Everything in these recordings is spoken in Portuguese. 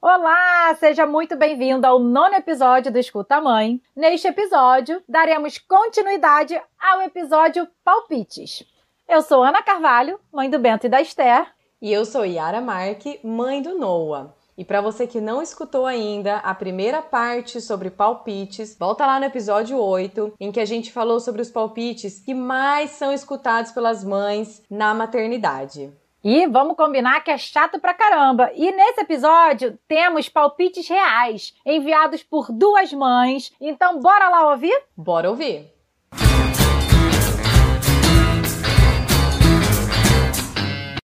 Olá, seja muito bem-vindo ao nono episódio do Escuta Mãe. Neste episódio, daremos continuidade ao episódio Palpites. Eu sou Ana Carvalho, mãe do Bento e da Esther. E eu sou Yara Marque, mãe do Noah. E para você que não escutou ainda a primeira parte sobre palpites, volta lá no episódio 8, em que a gente falou sobre os palpites que mais são escutados pelas mães na maternidade. E vamos combinar que é chato pra caramba. E nesse episódio temos palpites reais, enviados por duas mães. Então bora lá ouvir? Bora ouvir!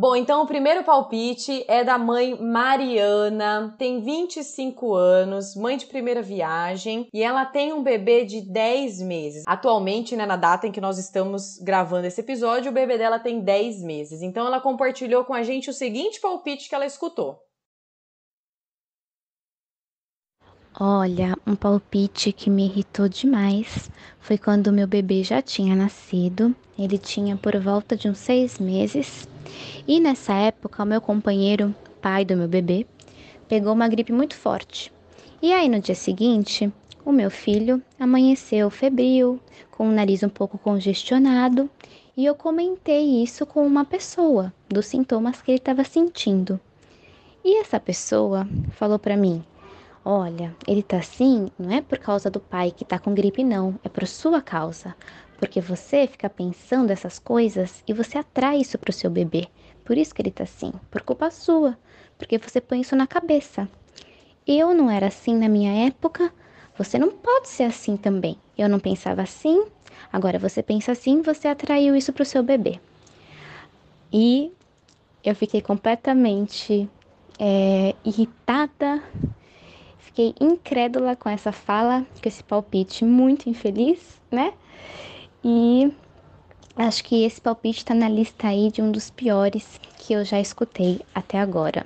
Bom, então o primeiro palpite é da mãe Mariana, tem 25 anos, mãe de primeira viagem, e ela tem um bebê de 10 meses. Atualmente, né, na data em que nós estamos gravando esse episódio, o bebê dela tem 10 meses. Então ela compartilhou com a gente o seguinte palpite que ela escutou. Olha, um palpite que me irritou demais foi quando meu bebê já tinha nascido. Ele tinha por volta de uns seis meses e nessa época, o meu companheiro, pai do meu bebê, pegou uma gripe muito forte. E aí no dia seguinte, o meu filho amanheceu febril, com o nariz um pouco congestionado, e eu comentei isso com uma pessoa dos sintomas que ele estava sentindo. E essa pessoa falou para mim: Olha, ele tá assim não é por causa do pai que tá com gripe, não, é por sua causa. Porque você fica pensando essas coisas e você atrai isso pro seu bebê. Por isso que ele tá assim, por culpa sua, porque você põe isso na cabeça. Eu não era assim na minha época, você não pode ser assim também. Eu não pensava assim, agora você pensa assim, você atraiu isso pro seu bebê. E eu fiquei completamente é, irritada, fiquei incrédula com essa fala, com esse palpite muito infeliz, né? E Acho que esse palpite está na lista aí de um dos piores que eu já escutei até agora.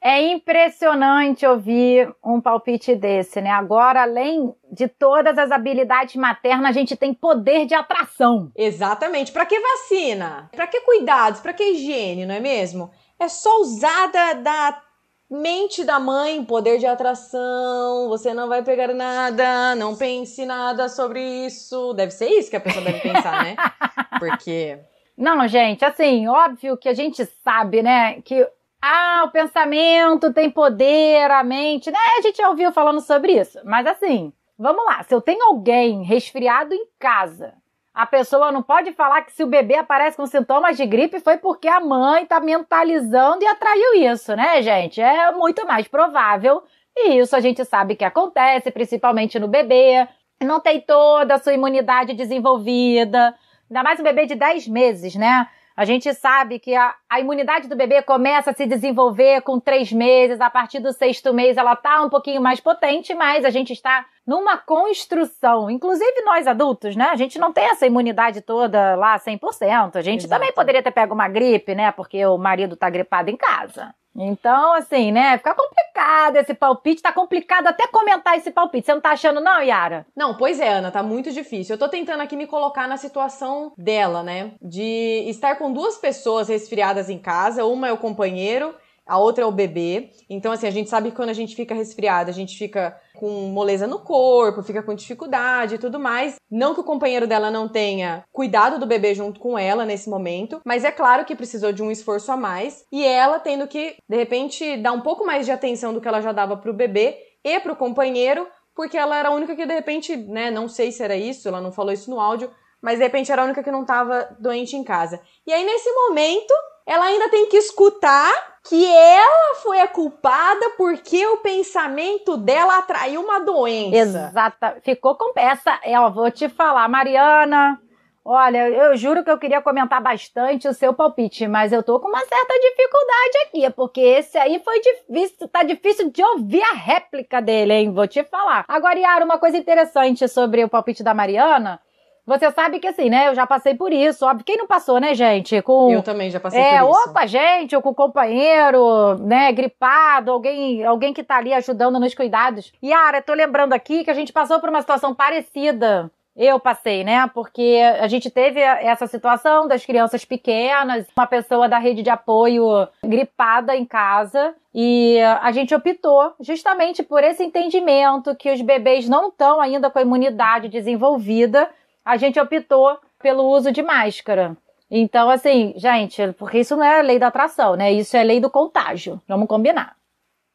É impressionante ouvir um palpite desse, né? Agora, além de todas as habilidades maternas, a gente tem poder de atração. Exatamente. Para que vacina? Para que cuidados? Para que higiene, não é mesmo? É só usada da Mente da mãe, poder de atração, você não vai pegar nada, não pense nada sobre isso. Deve ser isso que a pessoa deve pensar, né? Porque. Não, gente, assim, óbvio que a gente sabe, né, que ah, o pensamento tem poder, a mente, né? A gente já ouviu falando sobre isso. Mas assim, vamos lá, se eu tenho alguém resfriado em casa a pessoa não pode falar que se o bebê aparece com sintomas de gripe foi porque a mãe está mentalizando e atraiu isso, né, gente? É muito mais provável. E isso a gente sabe que acontece, principalmente no bebê. Não tem toda a sua imunidade desenvolvida. Ainda mais um bebê de 10 meses, né? A gente sabe que a, a, imunidade do bebê começa a se desenvolver com três meses, a partir do sexto mês ela tá um pouquinho mais potente, mas a gente está numa construção. Inclusive nós adultos, né? A gente não tem essa imunidade toda lá 100%. A gente Exato. também poderia ter pego uma gripe, né? Porque o marido tá gripado em casa. Então, assim, né? Fica complicado esse palpite. Tá complicado até comentar esse palpite. Você não tá achando, não, Yara? Não, pois é, Ana, tá muito difícil. Eu tô tentando aqui me colocar na situação dela, né? De estar com duas pessoas resfriadas em casa. Uma é o companheiro a outra é o bebê. Então, assim, a gente sabe que quando a gente fica resfriada, a gente fica com moleza no corpo, fica com dificuldade e tudo mais. Não que o companheiro dela não tenha cuidado do bebê junto com ela nesse momento, mas é claro que precisou de um esforço a mais e ela tendo que, de repente, dar um pouco mais de atenção do que ela já dava pro bebê e pro companheiro, porque ela era a única que, de repente, né, não sei se era isso, ela não falou isso no áudio, mas de repente era a única que não estava doente em casa. E aí, nesse momento, ela ainda tem que escutar que ela foi a culpada porque o pensamento dela atraiu uma doença. Exata. Ficou com essa. Eu vou te falar, Mariana. Olha, eu juro que eu queria comentar bastante o seu palpite, mas eu tô com uma certa dificuldade aqui, porque esse aí foi difícil, tá difícil de ouvir a réplica dele, hein? Vou te falar. Agora, Yara, uma coisa interessante sobre o palpite da Mariana você sabe que assim, né? Eu já passei por isso. Óbvio, quem não passou, né, gente? Com, eu também já passei é, por isso. Ou com a gente, ou com o companheiro, né, gripado, alguém, alguém que tá ali ajudando nos cuidados. Yara, tô lembrando aqui que a gente passou por uma situação parecida eu passei, né? Porque a gente teve essa situação das crianças pequenas, uma pessoa da rede de apoio gripada em casa e a gente optou justamente por esse entendimento que os bebês não estão ainda com a imunidade desenvolvida, a gente optou pelo uso de máscara. Então, assim, gente, porque isso não é lei da atração, né? Isso é lei do contágio. Vamos combinar.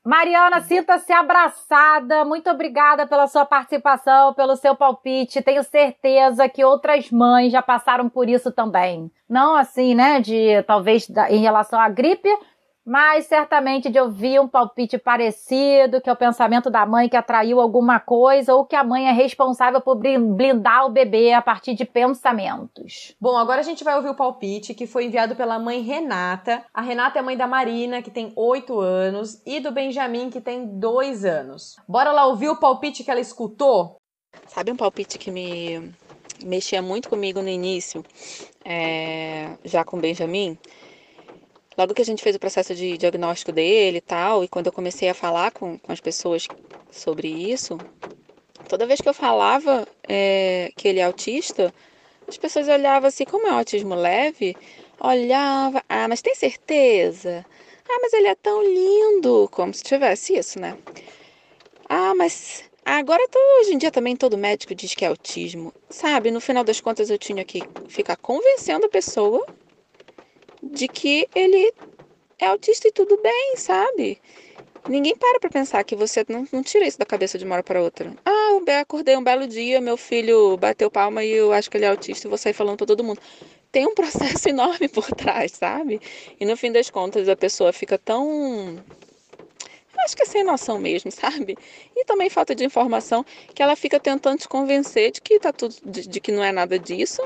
Mariana, sinta-se abraçada. Muito obrigada pela sua participação, pelo seu palpite. Tenho certeza que outras mães já passaram por isso também. Não assim, né, de talvez em relação à gripe, mas certamente de ouvir um palpite parecido, que é o pensamento da mãe que atraiu alguma coisa, ou que a mãe é responsável por blindar o bebê a partir de pensamentos. Bom, agora a gente vai ouvir o palpite que foi enviado pela mãe Renata. A Renata é mãe da Marina, que tem 8 anos, e do Benjamin, que tem 2 anos. Bora lá ouvir o palpite que ela escutou? Sabe um palpite que me mexia muito comigo no início, é... já com o Benjamin? Logo que a gente fez o processo de diagnóstico dele e tal, e quando eu comecei a falar com, com as pessoas sobre isso, toda vez que eu falava é, que ele é autista, as pessoas olhavam assim, como é autismo leve, olhava, ah, mas tem certeza? Ah, mas ele é tão lindo, como se tivesse isso, né? Ah, mas agora hoje em dia também todo médico diz que é autismo. Sabe, no final das contas eu tinha que ficar convencendo a pessoa de que ele é autista e tudo bem, sabe? Ninguém para pra pensar que você não, não tira isso da cabeça de uma hora para outra. Ah, eu acordei um belo dia, meu filho bateu palma e eu acho que ele é autista e vou sair falando pra todo mundo. Tem um processo enorme por trás, sabe? E no fim das contas a pessoa fica tão. acho que é sem noção mesmo, sabe? E também falta de informação que ela fica tentando te convencer de que tá tudo. de, de que não é nada disso.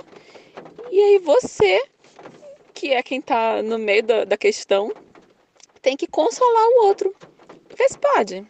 E aí você que é quem está no meio da, da questão, tem que consolar o outro. Vê se pode.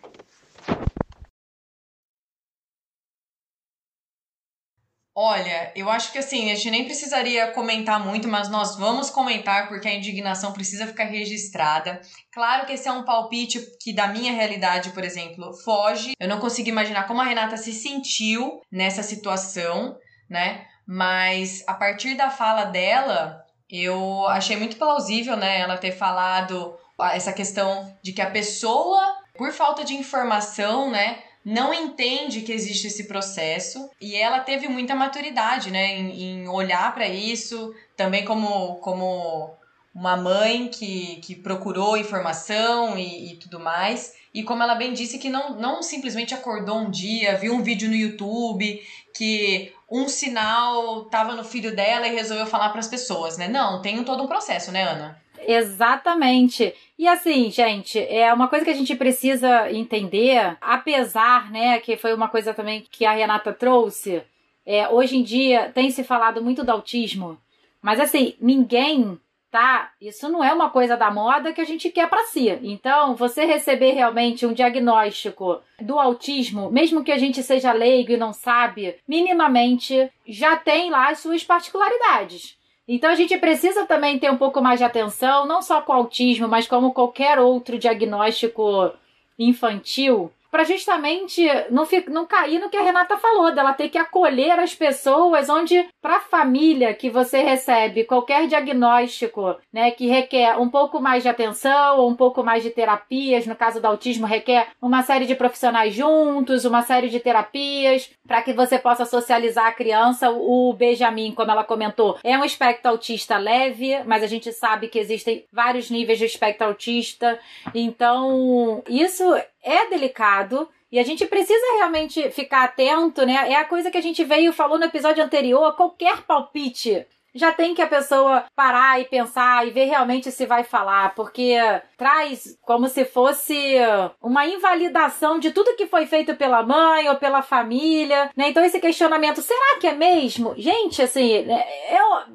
Olha, eu acho que assim, a gente nem precisaria comentar muito, mas nós vamos comentar porque a indignação precisa ficar registrada. Claro que esse é um palpite que, da minha realidade, por exemplo, foge. Eu não consigo imaginar como a Renata se sentiu nessa situação, né? Mas a partir da fala dela, eu achei muito plausível, né, ela ter falado essa questão de que a pessoa, por falta de informação, né, não entende que existe esse processo e ela teve muita maturidade, né, em, em olhar para isso, também como, como uma mãe que, que procurou informação e, e, tudo mais. E como ela bem disse, que não, não simplesmente acordou um dia, viu um vídeo no YouTube, que um sinal estava no filho dela e resolveu falar para as pessoas, né? Não, tem todo um processo, né, Ana? Exatamente. E assim, gente, é uma coisa que a gente precisa entender, apesar, né, que foi uma coisa também que a Renata trouxe, é, hoje em dia tem se falado muito do autismo, mas assim, ninguém tá? Isso não é uma coisa da moda que a gente quer para si. Então, você receber realmente um diagnóstico do autismo, mesmo que a gente seja leigo e não sabe, minimamente já tem lá as suas particularidades. Então a gente precisa também ter um pouco mais de atenção, não só com autismo, mas como qualquer outro diagnóstico infantil, para justamente não, não cair no que a Renata falou, dela ter que acolher as pessoas, onde para a família que você recebe qualquer diagnóstico, né, que requer um pouco mais de atenção um pouco mais de terapias, no caso do autismo requer uma série de profissionais juntos, uma série de terapias para que você possa socializar a criança. O Benjamin, como ela comentou, é um espectro autista leve, mas a gente sabe que existem vários níveis de espectro autista. Então, isso é delicado e a gente precisa realmente ficar atento, né? É a coisa que a gente veio falou no episódio anterior, qualquer palpite já tem que a pessoa parar e pensar e ver realmente se vai falar, porque traz como se fosse uma invalidação de tudo que foi feito pela mãe ou pela família, né? Então esse questionamento, será que é mesmo? Gente, assim, eu é,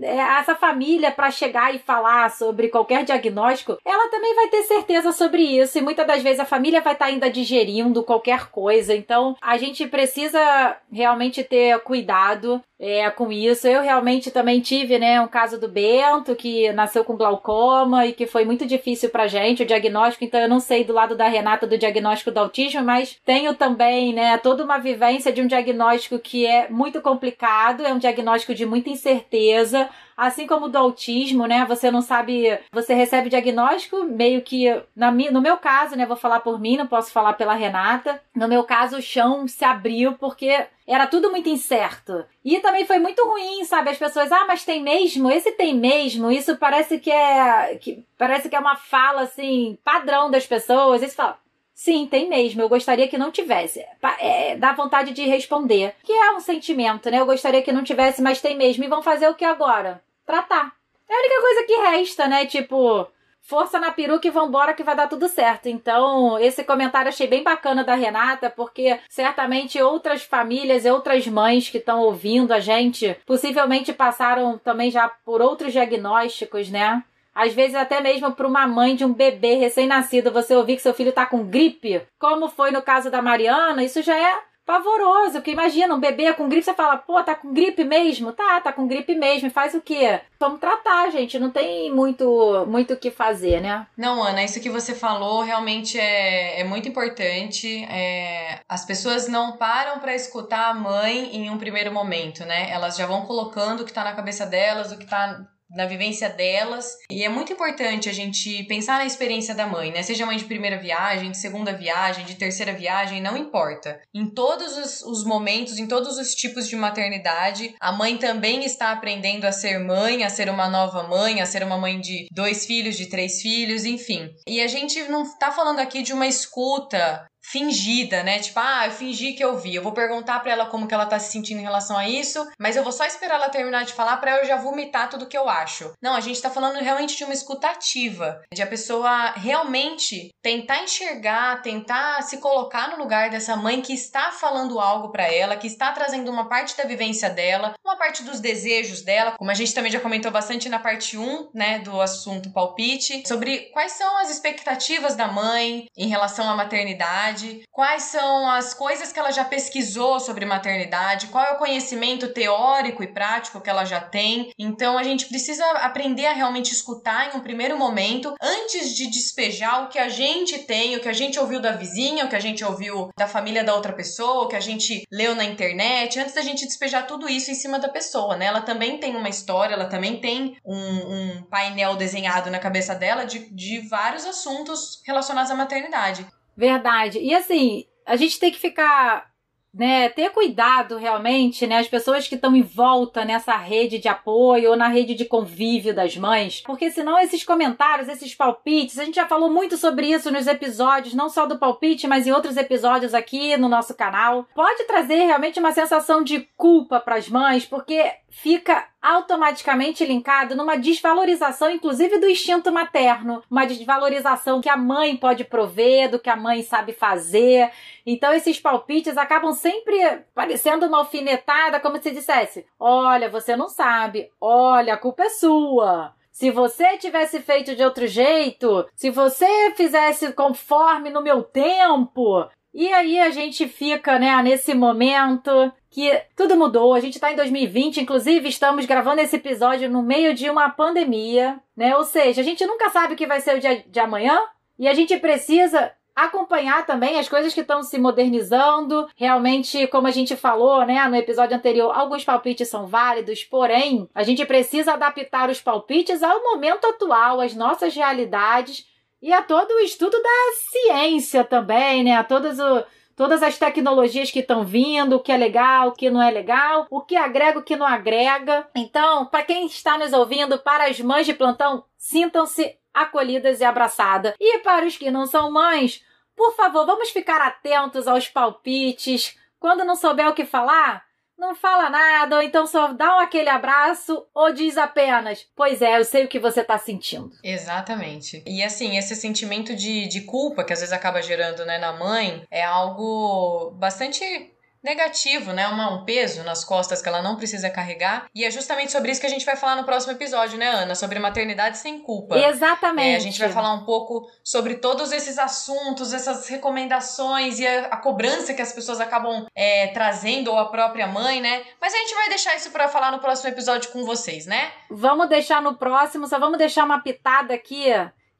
essa família para chegar e falar sobre qualquer diagnóstico, ela também vai ter certeza sobre isso e muitas das vezes a família vai estar tá ainda digerindo qualquer coisa. Então, a gente precisa realmente ter cuidado. É, com isso. Eu realmente também tive, né, um caso do Bento, que nasceu com glaucoma e que foi muito difícil pra gente o diagnóstico, então eu não sei do lado da Renata do diagnóstico do autismo, mas tenho também, né, toda uma vivência de um diagnóstico que é muito complicado, é um diagnóstico de muita incerteza, assim como do autismo, né? Você não sabe, você recebe diagnóstico meio que na no meu caso, né, vou falar por mim, não posso falar pela Renata. No meu caso, o chão se abriu porque era tudo muito incerto. E também foi muito ruim, sabe? As pessoas, ah, mas tem mesmo? Esse tem mesmo? Isso parece que é. Que, parece que é uma fala, assim, padrão das pessoas. Isso fala. Sim, tem mesmo. Eu gostaria que não tivesse. É, dá vontade de responder. Que é um sentimento, né? Eu gostaria que não tivesse, mas tem mesmo. E vão fazer o que agora? Tratar. É a única coisa que resta, né? Tipo, força na peruca e vambora que vai dar tudo certo. Então, esse comentário achei bem bacana da Renata, porque certamente outras famílias e outras mães que estão ouvindo a gente possivelmente passaram também já por outros diagnósticos, né? Às vezes até mesmo para uma mãe de um bebê recém-nascido, você ouvir que seu filho está com gripe, como foi no caso da Mariana, isso já é pavoroso, porque imagina, um bebê com gripe, você fala, pô, tá com gripe mesmo? Tá, tá com gripe mesmo, faz o quê? Vamos tratar, gente, não tem muito muito o que fazer, né? Não, Ana, isso que você falou realmente é, é muito importante. É, as pessoas não param para escutar a mãe em um primeiro momento, né? Elas já vão colocando o que tá na cabeça delas, o que tá na vivência delas. E é muito importante a gente pensar na experiência da mãe, né? Seja mãe de primeira viagem, de segunda viagem, de terceira viagem, não importa. Em todos os, os momentos, em todos os tipos de maternidade, a mãe também está aprendendo a ser mãe, a ser uma nova mãe, a ser uma mãe de dois filhos, de três filhos, enfim. E a gente não está falando aqui de uma escuta fingida, né? Tipo, ah, eu fingi que eu vi. Eu vou perguntar para ela como que ela tá se sentindo em relação a isso, mas eu vou só esperar ela terminar de falar para eu já vomitar tudo que eu acho. Não, a gente tá falando realmente de uma escutativa, de a pessoa realmente tentar enxergar, tentar se colocar no lugar dessa mãe que está falando algo para ela, que está trazendo uma parte da vivência dela, uma parte dos desejos dela, como a gente também já comentou bastante na parte 1, né, do assunto palpite, sobre quais são as expectativas da mãe em relação à maternidade maternidade, quais são as coisas que ela já pesquisou sobre maternidade, qual é o conhecimento teórico e prático que ela já tem. Então a gente precisa aprender a realmente escutar em um primeiro momento antes de despejar o que a gente tem, o que a gente ouviu da vizinha, o que a gente ouviu da família da outra pessoa, o que a gente leu na internet, antes da gente despejar tudo isso em cima da pessoa, né? Ela também tem uma história, ela também tem um, um painel desenhado na cabeça dela de, de vários assuntos relacionados à maternidade. Verdade. E assim, a gente tem que ficar, né, ter cuidado realmente, né, as pessoas que estão em volta nessa rede de apoio ou na rede de convívio das mães, porque senão esses comentários, esses palpites, a gente já falou muito sobre isso nos episódios, não só do palpite, mas em outros episódios aqui no nosso canal, pode trazer realmente uma sensação de culpa para as mães, porque fica automaticamente linkado numa desvalorização, inclusive do instinto materno, uma desvalorização que a mãe pode prover, do que a mãe sabe fazer. Então esses palpites acabam sempre parecendo uma alfinetada, como se dissesse: "Olha, você não sabe. Olha, a culpa é sua." Se você tivesse feito de outro jeito, se você fizesse conforme no meu tempo, e aí a gente fica, né, nesse momento que tudo mudou. A gente está em 2020, inclusive estamos gravando esse episódio no meio de uma pandemia, né? Ou seja, a gente nunca sabe o que vai ser o dia de amanhã e a gente precisa acompanhar também as coisas que estão se modernizando. Realmente, como a gente falou, né, no episódio anterior, alguns palpites são válidos, porém, a gente precisa adaptar os palpites ao momento atual, às nossas realidades e a todo o estudo da ciência também, né? A todas, o, todas as tecnologias que estão vindo, o que é legal, o que não é legal, o que agrega, o que não agrega. Então, para quem está nos ouvindo, para as mães de plantão, sintam-se acolhidas e abraçadas. E para os que não são mães, por favor, vamos ficar atentos aos palpites. Quando não souber o que falar, não fala nada, ou então só dá um aquele abraço, ou diz apenas: Pois é, eu sei o que você tá sentindo. Exatamente. E assim, esse sentimento de, de culpa que às vezes acaba gerando né, na mãe é algo bastante negativo, né? Uma, um peso nas costas que ela não precisa carregar. E é justamente sobre isso que a gente vai falar no próximo episódio, né, Ana? Sobre maternidade sem culpa. Exatamente. É, a gente vai falar um pouco sobre todos esses assuntos, essas recomendações e a, a cobrança que as pessoas acabam é, trazendo, ou a própria mãe, né? Mas a gente vai deixar isso para falar no próximo episódio com vocês, né? Vamos deixar no próximo, só vamos deixar uma pitada aqui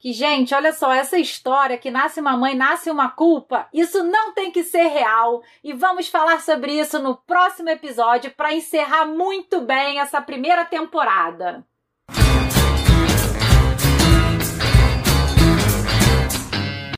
que, gente, olha só, essa história que nasce uma mãe, nasce uma culpa, isso não tem que ser real. E vamos falar sobre isso no próximo episódio para encerrar muito bem essa primeira temporada.